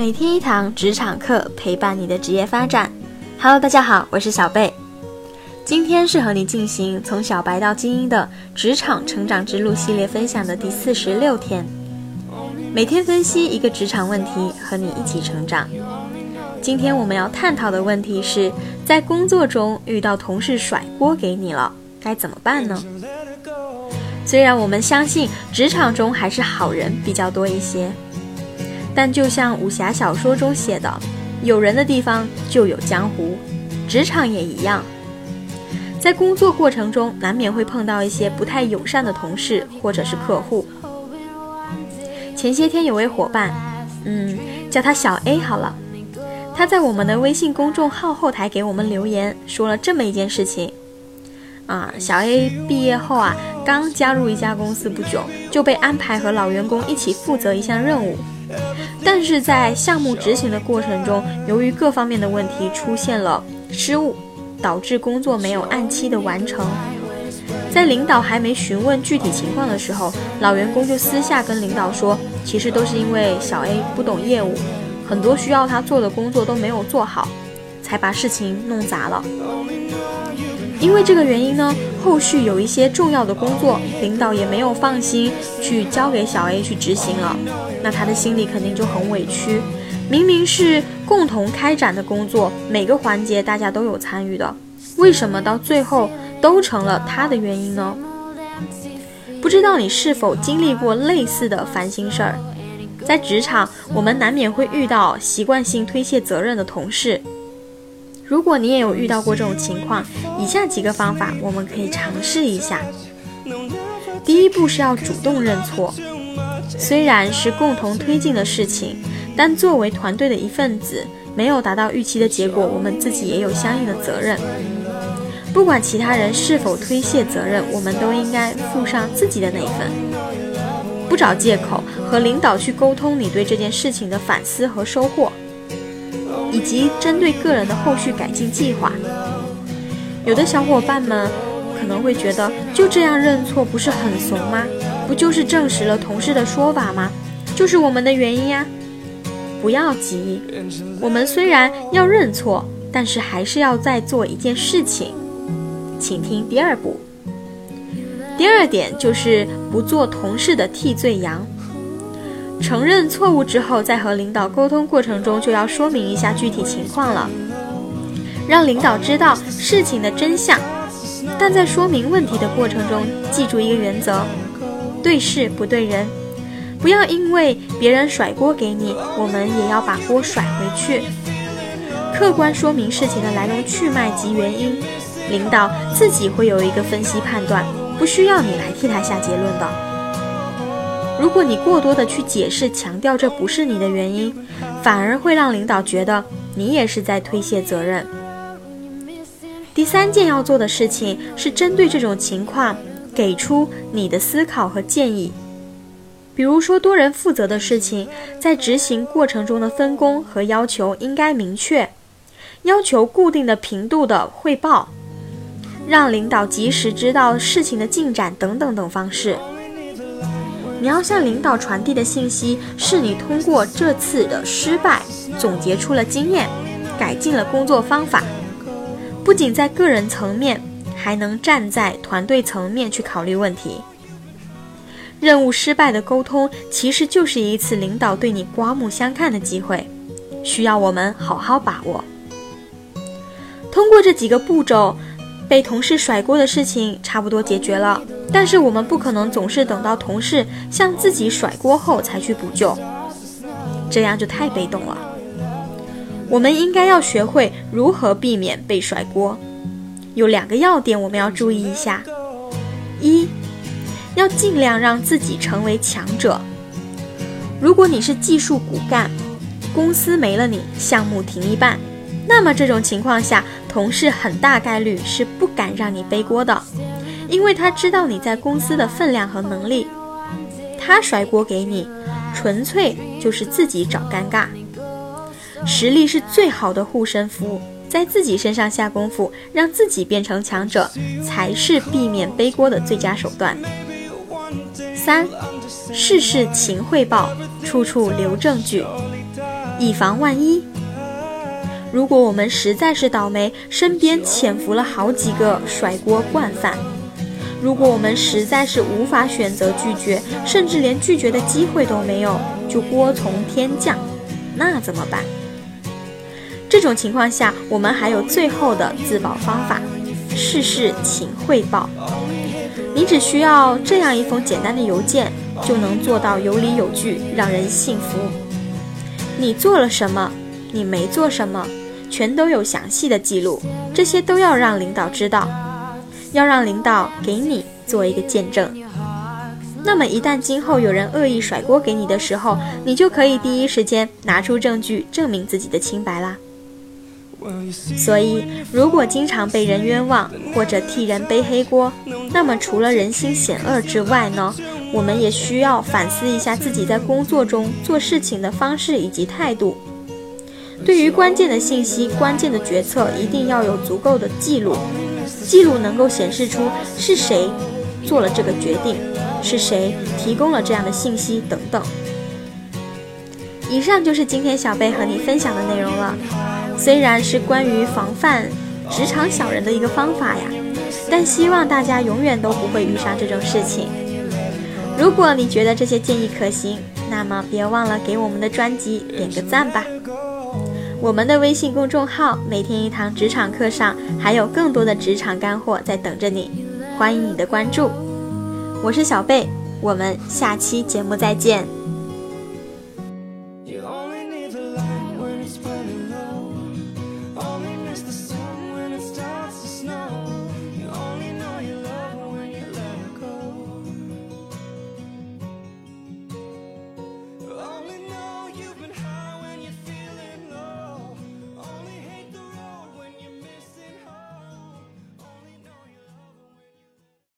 每天一堂职场课，陪伴你的职业发展。Hello，大家好，我是小贝。今天是和你进行从小白到精英的职场成长之路系列分享的第四十六天。每天分析一个职场问题，和你一起成长。今天我们要探讨的问题是在工作中遇到同事甩锅给你了，该怎么办呢？虽然我们相信职场中还是好人比较多一些。但就像武侠小说中写的，有人的地方就有江湖，职场也一样。在工作过程中，难免会碰到一些不太友善的同事或者是客户。前些天有位伙伴，嗯，叫他小 A 好了，他在我们的微信公众号后台给我们留言，说了这么一件事情。啊，小 A 毕业后啊，刚加入一家公司不久，就被安排和老员工一起负责一项任务。但是在项目执行的过程中，由于各方面的问题出现了失误，导致工作没有按期的完成。在领导还没询问具体情况的时候，老员工就私下跟领导说，其实都是因为小 A 不懂业务，很多需要他做的工作都没有做好，才把事情弄砸了。因为这个原因呢，后续有一些重要的工作，领导也没有放心去交给小 A 去执行了，那他的心里肯定就很委屈。明明是共同开展的工作，每个环节大家都有参与的，为什么到最后都成了他的原因呢？不知道你是否经历过类似的烦心事儿？在职场，我们难免会遇到习惯性推卸责任的同事。如果你也有遇到过这种情况，以下几个方法我们可以尝试一下。第一步是要主动认错，虽然是共同推进的事情，但作为团队的一份子，没有达到预期的结果，我们自己也有相应的责任。不管其他人是否推卸责任，我们都应该负上自己的那一份。不找借口，和领导去沟通你对这件事情的反思和收获。以及针对个人的后续改进计划，有的小伙伴们可能会觉得，就这样认错不是很怂吗？不就是证实了同事的说法吗？就是我们的原因呀！不要急，我们虽然要认错，但是还是要再做一件事情，请听第二步。第二点就是不做同事的替罪羊。承认错误之后，在和领导沟通过程中，就要说明一下具体情况了，让领导知道事情的真相。但在说明问题的过程中，记住一个原则：对事不对人。不要因为别人甩锅给你，我们也要把锅甩回去。客观说明事情的来龙去脉及原因，领导自己会有一个分析判断，不需要你来替他下结论的。如果你过多的去解释、强调这不是你的原因，反而会让领导觉得你也是在推卸责任。第三件要做的事情是针对这种情况给出你的思考和建议。比如说多人负责的事情，在执行过程中的分工和要求应该明确，要求固定的频度的汇报，让领导及时知道事情的进展等等等方式。你要向领导传递的信息是你通过这次的失败总结出了经验，改进了工作方法。不仅在个人层面，还能站在团队层面去考虑问题。任务失败的沟通其实就是一次领导对你刮目相看的机会，需要我们好好把握。通过这几个步骤。被同事甩锅的事情差不多解决了，但是我们不可能总是等到同事向自己甩锅后才去补救，这样就太被动了。我们应该要学会如何避免被甩锅。有两个要点我们要注意一下：一，要尽量让自己成为强者。如果你是技术骨干，公司没了你，项目停一半。那么这种情况下，同事很大概率是不敢让你背锅的，因为他知道你在公司的分量和能力，他甩锅给你，纯粹就是自己找尴尬。实力是最好的护身符，在自己身上下功夫，让自己变成强者，才是避免背锅的最佳手段。三，事事勤汇报，处处留证据。以防万一。如果我们实在是倒霉，身边潜伏了好几个甩锅惯犯；如果我们实在是无法选择拒绝，甚至连拒绝的机会都没有，就锅从天降，那怎么办？这种情况下，我们还有最后的自保方法：事事请汇报。你只需要这样一封简单的邮件，就能做到有理有据，让人信服。你做了什么？你没做什么？全都有详细的记录，这些都要让领导知道，要让领导给你做一个见证。那么一旦今后有人恶意甩锅给你的时候，你就可以第一时间拿出证据证明自己的清白啦。所以，如果经常被人冤枉或者替人背黑锅，那么除了人心险恶之外呢，我们也需要反思一下自己在工作中做事情的方式以及态度。对于关键的信息、关键的决策，一定要有足够的记录。记录能够显示出是谁做了这个决定，是谁提供了这样的信息等等。以上就是今天小贝和你分享的内容了。虽然是关于防范职场小人的一个方法呀，但希望大家永远都不会遇上这种事情。如果你觉得这些建议可行，那么别忘了给我们的专辑点个赞吧。我们的微信公众号“每天一堂职场课”上还有更多的职场干货在等着你，欢迎你的关注。我是小贝，我们下期节目再见。